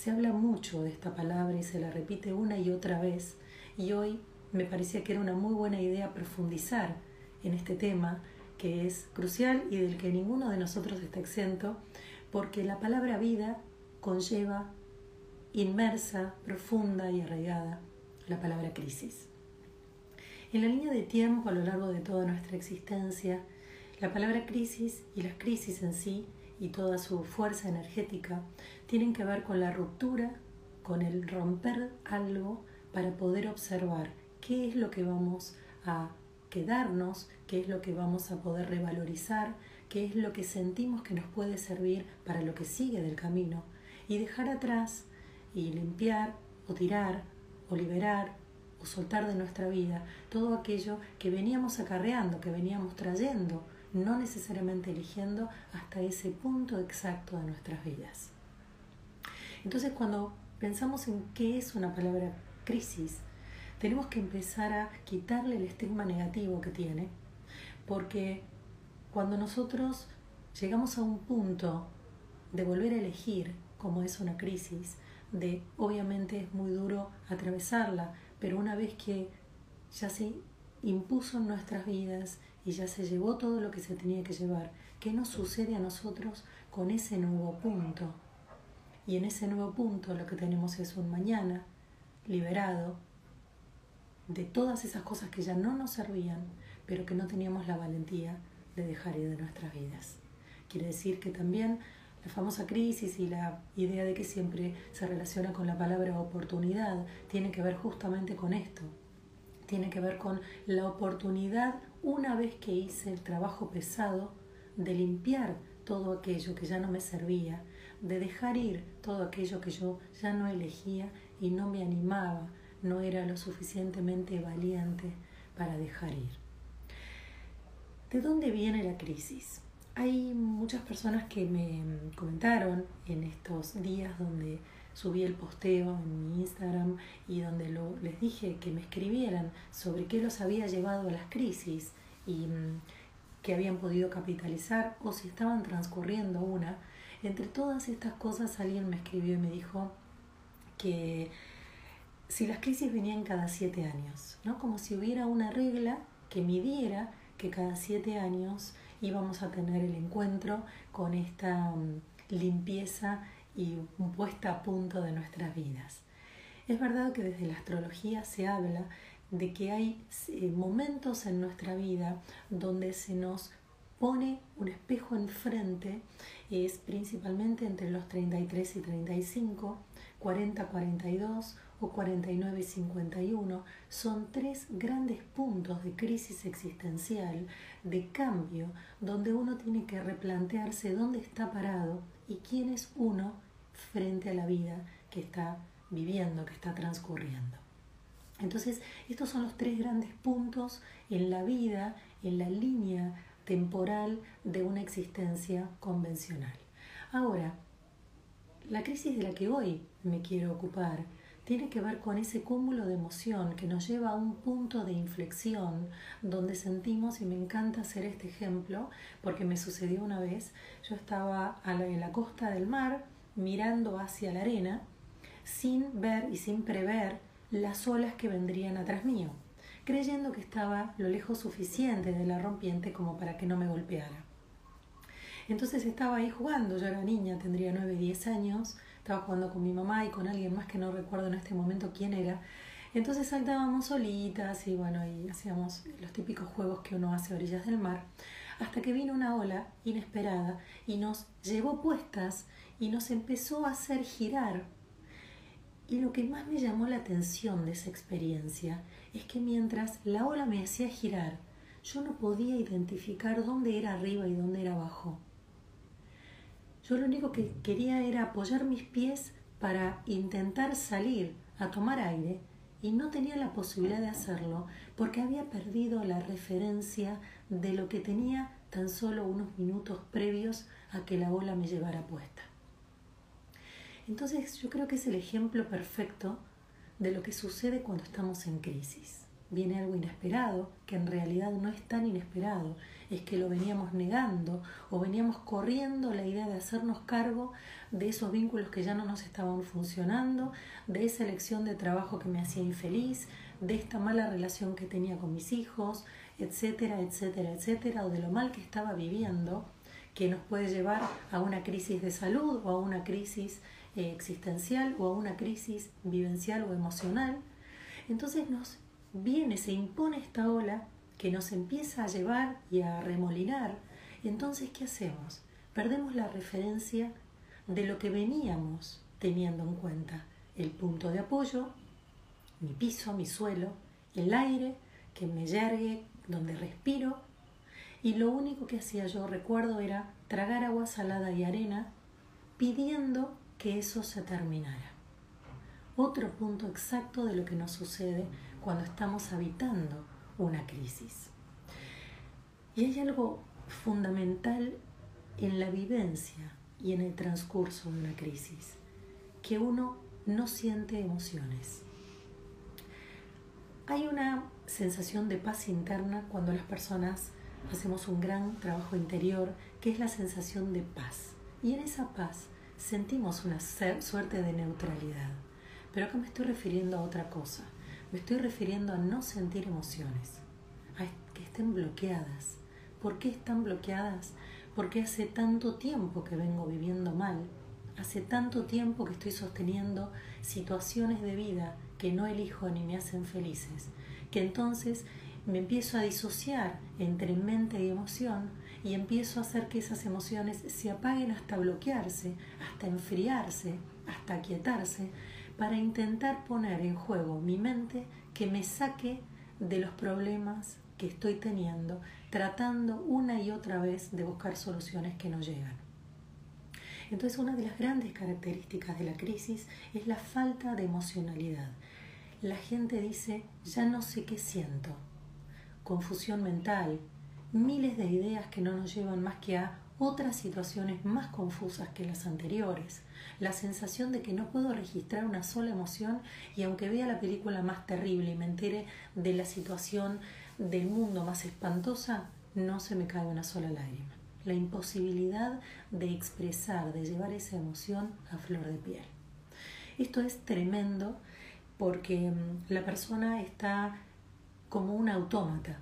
Se habla mucho de esta palabra y se la repite una y otra vez y hoy me parecía que era una muy buena idea profundizar en este tema que es crucial y del que ninguno de nosotros está exento, porque la palabra vida conlleva inmersa, profunda y arraigada la palabra crisis. En la línea de tiempo a lo largo de toda nuestra existencia, la palabra crisis y las crisis en sí y toda su fuerza energética tienen que ver con la ruptura, con el romper algo para poder observar qué es lo que vamos a quedarnos, qué es lo que vamos a poder revalorizar, qué es lo que sentimos que nos puede servir para lo que sigue del camino. Y dejar atrás y limpiar o tirar o liberar o soltar de nuestra vida todo aquello que veníamos acarreando, que veníamos trayendo, no necesariamente eligiendo hasta ese punto exacto de nuestras vidas. Entonces cuando pensamos en qué es una palabra crisis, tenemos que empezar a quitarle el estigma negativo que tiene, porque cuando nosotros llegamos a un punto de volver a elegir como es una crisis, de obviamente es muy duro atravesarla, pero una vez que ya se impuso en nuestras vidas y ya se llevó todo lo que se tenía que llevar, ¿qué nos sucede a nosotros con ese nuevo punto? Y en ese nuevo punto lo que tenemos es un mañana liberado de todas esas cosas que ya no nos servían, pero que no teníamos la valentía de dejar ir de nuestras vidas. Quiere decir que también la famosa crisis y la idea de que siempre se relaciona con la palabra oportunidad tiene que ver justamente con esto. Tiene que ver con la oportunidad una vez que hice el trabajo pesado de limpiar todo aquello que ya no me servía, de dejar ir todo aquello que yo ya no elegía y no me animaba, no era lo suficientemente valiente para dejar ir. ¿De dónde viene la crisis? Hay muchas personas que me comentaron en estos días donde subí el posteo en mi Instagram y donde lo, les dije que me escribieran sobre qué los había llevado a las crisis y mm, que habían podido capitalizar o si estaban transcurriendo una. Entre todas estas cosas alguien me escribió y me dijo que si las crisis venían cada siete años, ¿no? Como si hubiera una regla que midiera que cada siete años íbamos a tener el encuentro con esta mm, limpieza y puesta a punto de nuestras vidas. Es verdad que desde la astrología se habla de que hay momentos en nuestra vida donde se nos pone un espejo enfrente, es principalmente entre los 33 y 35, 40, 42 o 49 y 51 son tres grandes puntos de crisis existencial, de cambio, donde uno tiene que replantearse dónde está parado y quién es uno frente a la vida que está viviendo, que está transcurriendo. Entonces, estos son los tres grandes puntos en la vida, en la línea temporal de una existencia convencional. Ahora, la crisis de la que hoy me quiero ocupar tiene que ver con ese cúmulo de emoción que nos lleva a un punto de inflexión donde sentimos, y me encanta hacer este ejemplo porque me sucedió una vez, yo estaba en la costa del mar mirando hacia la arena sin ver y sin prever las olas que vendrían atrás mío, creyendo que estaba lo lejos suficiente de la rompiente como para que no me golpeara. Entonces estaba ahí jugando, yo era niña, tendría 9, 10 años, estaba jugando con mi mamá y con alguien más que no recuerdo en este momento quién era. Entonces saltábamos solitas y bueno, y hacíamos los típicos juegos que uno hace a orillas del mar, hasta que vino una ola inesperada y nos llevó puestas y nos empezó a hacer girar. Y lo que más me llamó la atención de esa experiencia es que mientras la ola me hacía girar, yo no podía identificar dónde era arriba y dónde era abajo. Yo lo único que quería era apoyar mis pies para intentar salir a tomar aire y no tenía la posibilidad de hacerlo porque había perdido la referencia de lo que tenía tan solo unos minutos previos a que la ola me llevara puesta. Entonces yo creo que es el ejemplo perfecto de lo que sucede cuando estamos en crisis. Viene algo inesperado, que en realidad no es tan inesperado, es que lo veníamos negando o veníamos corriendo la idea de hacernos cargo de esos vínculos que ya no nos estaban funcionando, de esa elección de trabajo que me hacía infeliz, de esta mala relación que tenía con mis hijos, etcétera, etcétera, etcétera, o de lo mal que estaba viviendo, que nos puede llevar a una crisis de salud o a una crisis eh, existencial o a una crisis vivencial o emocional. Entonces nos viene, se impone esta ola que nos empieza a llevar y a remolinar. Entonces, ¿qué hacemos? Perdemos la referencia de lo que veníamos teniendo en cuenta. El punto de apoyo, mi piso, mi suelo, el aire que me yergue, donde respiro. Y lo único que hacía yo, recuerdo, era tragar agua salada y arena pidiendo que eso se terminara. Otro punto exacto de lo que nos sucede cuando estamos habitando una crisis. Y hay algo fundamental en la vivencia y en el transcurso de una crisis, que uno no siente emociones. Hay una sensación de paz interna cuando las personas hacemos un gran trabajo interior, que es la sensación de paz. Y en esa paz sentimos una suerte de neutralidad. Pero acá me estoy refiriendo a otra cosa. Me estoy refiriendo a no sentir emociones, a que estén bloqueadas. ¿Por qué están bloqueadas? Porque hace tanto tiempo que vengo viviendo mal, hace tanto tiempo que estoy sosteniendo situaciones de vida que no elijo ni me hacen felices, que entonces me empiezo a disociar entre mente y emoción y empiezo a hacer que esas emociones se apaguen hasta bloquearse, hasta enfriarse, hasta aquietarse, para intentar poner en juego mi mente que me saque de los problemas que estoy teniendo, tratando una y otra vez de buscar soluciones que no llegan. Entonces una de las grandes características de la crisis es la falta de emocionalidad. La gente dice, ya no sé qué siento, confusión mental, miles de ideas que no nos llevan más que a otras situaciones más confusas que las anteriores, la sensación de que no puedo registrar una sola emoción y aunque vea la película más terrible y me entere de la situación del mundo más espantosa, no se me cae una sola lágrima. La imposibilidad de expresar, de llevar esa emoción a flor de piel. Esto es tremendo porque mm, la persona está como un autómata.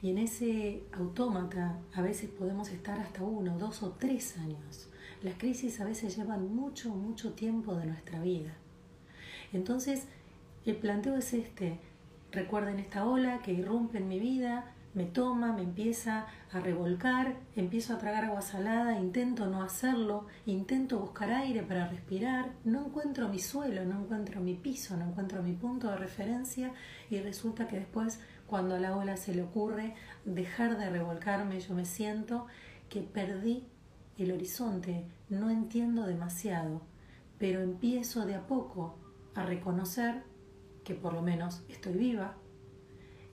Y en ese autómata a veces podemos estar hasta uno, dos o tres años. Las crisis a veces llevan mucho, mucho tiempo de nuestra vida. Entonces, el planteo es este. Recuerden esta ola que irrumpe en mi vida, me toma, me empieza a revolcar, empiezo a tragar agua salada, intento no hacerlo, intento buscar aire para respirar, no encuentro mi suelo, no encuentro mi piso, no encuentro mi punto de referencia y resulta que después cuando a la ola se le ocurre dejar de revolcarme, yo me siento que perdí el horizonte, no entiendo demasiado, pero empiezo de a poco a reconocer que por lo menos estoy viva,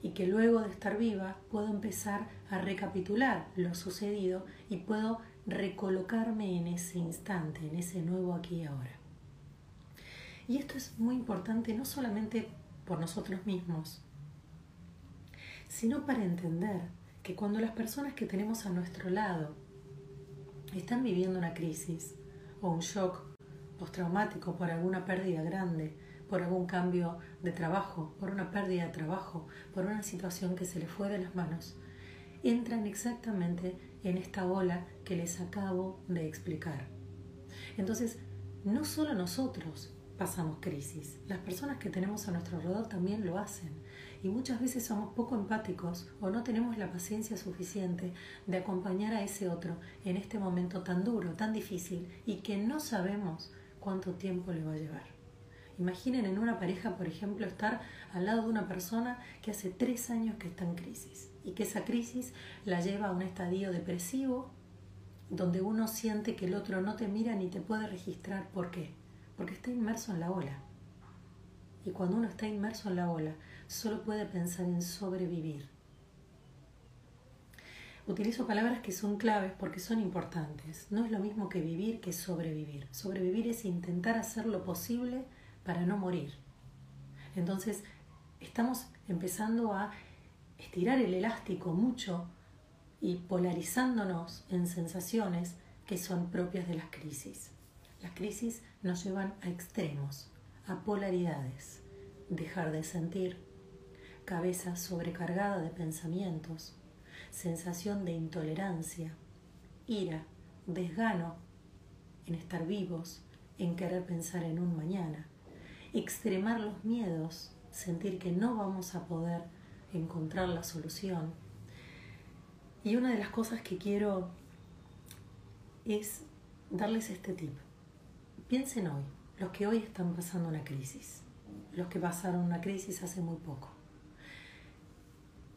y que luego de estar viva puedo empezar a recapitular lo sucedido y puedo recolocarme en ese instante, en ese nuevo aquí y ahora. Y esto es muy importante no solamente por nosotros mismos, sino para entender que cuando las personas que tenemos a nuestro lado están viviendo una crisis o un shock postraumático por alguna pérdida grande, por algún cambio de trabajo, por una pérdida de trabajo, por una situación que se le fue de las manos, entran exactamente en esta ola que les acabo de explicar. Entonces, no solo nosotros pasamos crisis, las personas que tenemos a nuestro alrededor también lo hacen. Y muchas veces somos poco empáticos o no tenemos la paciencia suficiente de acompañar a ese otro en este momento tan duro, tan difícil y que no sabemos cuánto tiempo le va a llevar. Imaginen en una pareja, por ejemplo, estar al lado de una persona que hace tres años que está en crisis y que esa crisis la lleva a un estadio depresivo donde uno siente que el otro no te mira ni te puede registrar. ¿Por qué? Porque está inmerso en la ola. Y cuando uno está inmerso en la ola, solo puede pensar en sobrevivir. Utilizo palabras que son claves porque son importantes. No es lo mismo que vivir que sobrevivir. Sobrevivir es intentar hacer lo posible para no morir. Entonces, estamos empezando a estirar el elástico mucho y polarizándonos en sensaciones que son propias de las crisis. Las crisis nos llevan a extremos, a polaridades, dejar de sentir, cabeza sobrecargada de pensamientos, sensación de intolerancia, ira, desgano en estar vivos, en querer pensar en un mañana, extremar los miedos, sentir que no vamos a poder encontrar la solución. Y una de las cosas que quiero es darles este tip. Piensen hoy, los que hoy están pasando una crisis, los que pasaron una crisis hace muy poco.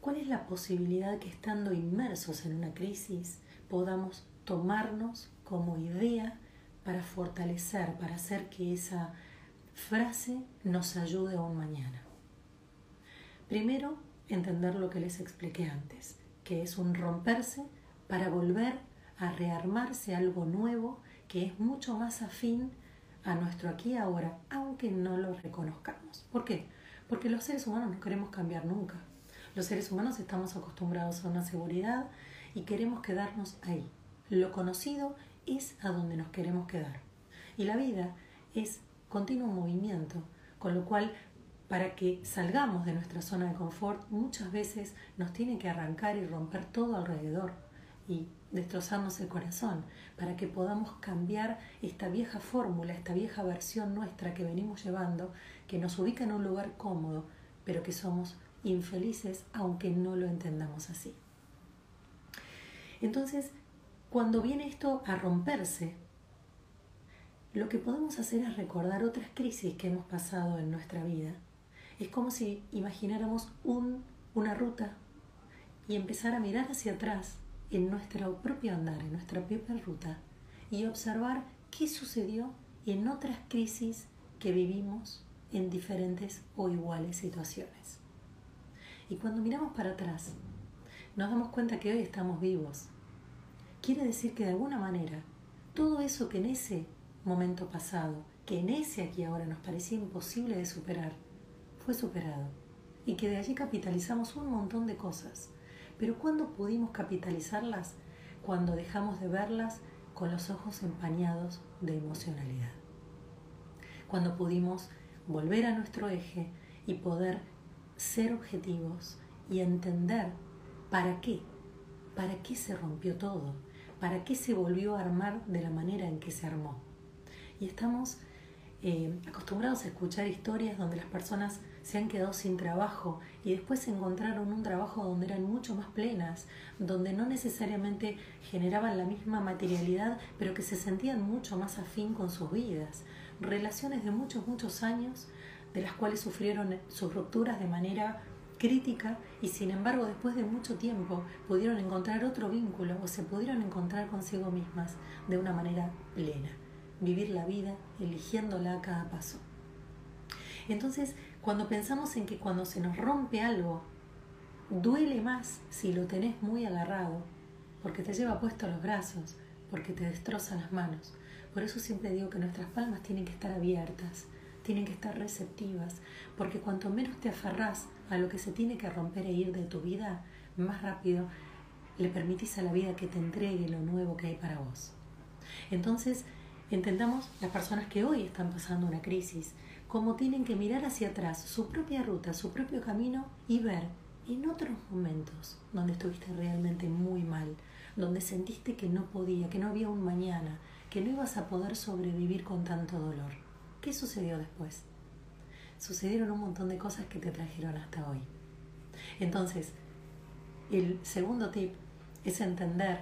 ¿Cuál es la posibilidad que estando inmersos en una crisis podamos tomarnos como idea para fortalecer, para hacer que esa frase nos ayude a un mañana? Primero, entender lo que les expliqué antes, que es un romperse para volver a rearmarse algo nuevo que es mucho más afín a nuestro aquí y ahora, aunque no lo reconozcamos. ¿Por qué? Porque los seres humanos no queremos cambiar nunca. Los seres humanos estamos acostumbrados a una seguridad y queremos quedarnos ahí. Lo conocido es a donde nos queremos quedar. Y la vida es continuo movimiento, con lo cual para que salgamos de nuestra zona de confort muchas veces nos tiene que arrancar y romper todo alrededor y destrozarnos el corazón para que podamos cambiar esta vieja fórmula, esta vieja versión nuestra que venimos llevando, que nos ubica en un lugar cómodo, pero que somos infelices aunque no lo entendamos así. Entonces, cuando viene esto a romperse, lo que podemos hacer es recordar otras crisis que hemos pasado en nuestra vida. Es como si imagináramos un, una ruta y empezar a mirar hacia atrás en nuestro propio andar, en nuestra propia ruta, y observar qué sucedió en otras crisis que vivimos en diferentes o iguales situaciones. Y cuando miramos para atrás, nos damos cuenta que hoy estamos vivos. Quiere decir que de alguna manera, todo eso que en ese momento pasado, que en ese aquí ahora nos parecía imposible de superar, fue superado. Y que de allí capitalizamos un montón de cosas pero ¿cuándo pudimos capitalizarlas? Cuando dejamos de verlas con los ojos empañados de emocionalidad. Cuando pudimos volver a nuestro eje y poder ser objetivos y entender para qué, para qué se rompió todo, para qué se volvió a armar de la manera en que se armó. Y estamos eh, acostumbrados a escuchar historias donde las personas se han quedado sin trabajo y después encontraron un trabajo donde eran mucho más plenas, donde no necesariamente generaban la misma materialidad, pero que se sentían mucho más afín con sus vidas. Relaciones de muchos, muchos años, de las cuales sufrieron sus rupturas de manera crítica y sin embargo después de mucho tiempo pudieron encontrar otro vínculo o se pudieron encontrar consigo mismas de una manera plena, vivir la vida eligiéndola a cada paso. Entonces, cuando pensamos en que cuando se nos rompe algo, duele más si lo tenés muy agarrado, porque te lleva puesto los brazos, porque te destroza las manos. Por eso siempre digo que nuestras palmas tienen que estar abiertas, tienen que estar receptivas, porque cuanto menos te aferrás a lo que se tiene que romper e ir de tu vida, más rápido le permitís a la vida que te entregue lo nuevo que hay para vos. Entonces, entendamos las personas que hoy están pasando una crisis, como tienen que mirar hacia atrás su propia ruta, su propio camino y ver en otros momentos donde estuviste realmente muy mal, donde sentiste que no podía, que no había un mañana, que no ibas a poder sobrevivir con tanto dolor. ¿Qué sucedió después? Sucedieron un montón de cosas que te trajeron hasta hoy. Entonces, el segundo tip es entender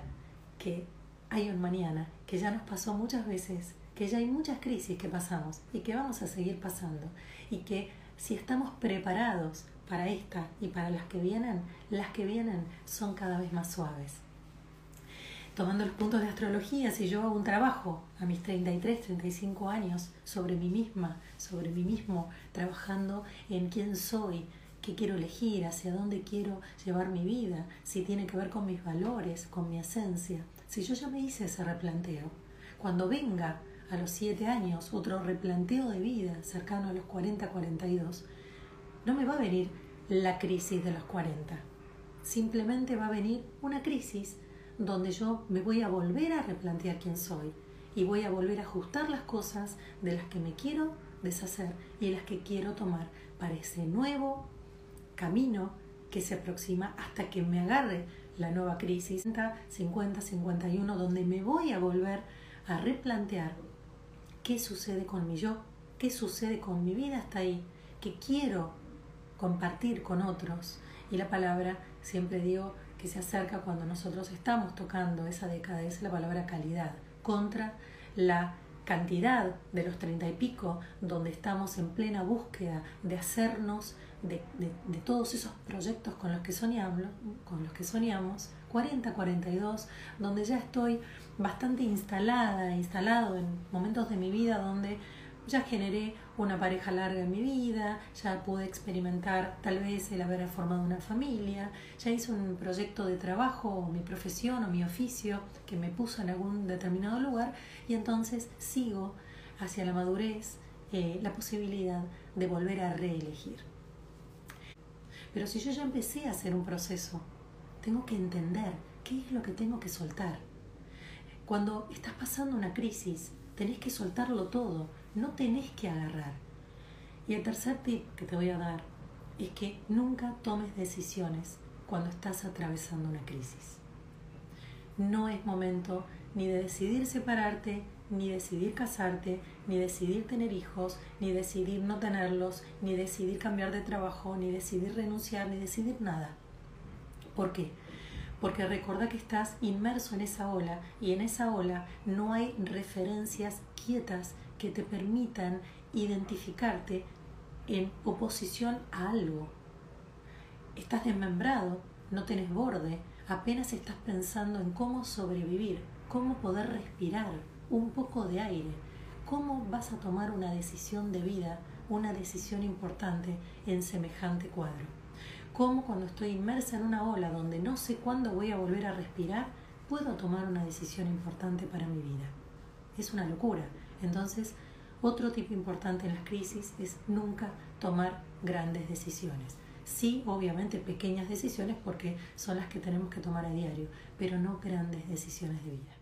que hay un mañana que ya nos pasó muchas veces que ya hay muchas crisis que pasamos y que vamos a seguir pasando y que si estamos preparados para esta y para las que vienen, las que vienen son cada vez más suaves. Tomando los puntos de astrología, si yo hago un trabajo a mis 33, 35 años sobre mí misma, sobre mí mismo, trabajando en quién soy, qué quiero elegir, hacia dónde quiero llevar mi vida, si tiene que ver con mis valores, con mi esencia, si yo ya me hice ese replanteo, cuando venga a los 7 años, otro replanteo de vida cercano a los 40-42, No me va a venir la crisis de los 40. Simplemente va a venir una crisis donde yo me voy a volver a replantear quién soy y voy a volver a ajustar las cosas de las que me quiero deshacer y las que quiero tomar para ese nuevo camino que se aproxima hasta que me agarre la nueva crisis 50, 51, donde me voy a volver a replantear qué sucede con mi yo, qué sucede con mi vida hasta ahí, que quiero compartir con otros. Y la palabra, siempre digo, que se acerca cuando nosotros estamos tocando esa década, es la palabra calidad, contra la cantidad de los treinta y pico, donde estamos en plena búsqueda de hacernos de, de, todos esos proyectos con los que soñamos, con los que soñamos, 40, 42, donde ya estoy bastante instalada, instalado en momentos de mi vida donde ya generé una pareja larga en mi vida, ya pude experimentar tal vez el haber formado una familia, ya hice un proyecto de trabajo o mi profesión o mi oficio que me puso en algún determinado lugar y entonces sigo hacia la madurez eh, la posibilidad de volver a reelegir. Pero si yo ya empecé a hacer un proceso, tengo que entender qué es lo que tengo que soltar. Cuando estás pasando una crisis, tenés que soltarlo todo, no tenés que agarrar. Y el tercer tip que te voy a dar es que nunca tomes decisiones cuando estás atravesando una crisis. No es momento ni de decidir separarte, ni decidir casarte, ni decidir tener hijos, ni decidir no tenerlos, ni decidir cambiar de trabajo, ni decidir renunciar, ni decidir nada. ¿Por qué? Porque recuerda que estás inmerso en esa ola y en esa ola no hay referencias quietas que te permitan identificarte en oposición a algo. Estás desmembrado, no tenés borde, apenas estás pensando en cómo sobrevivir, cómo poder respirar un poco de aire, cómo vas a tomar una decisión de vida, una decisión importante en semejante cuadro. Cómo cuando estoy inmersa en una ola donde no sé cuándo voy a volver a respirar, puedo tomar una decisión importante para mi vida. Es una locura, entonces, otro tipo importante en las crisis es nunca tomar grandes decisiones. Sí, obviamente pequeñas decisiones porque son las que tenemos que tomar a diario, pero no grandes decisiones de vida.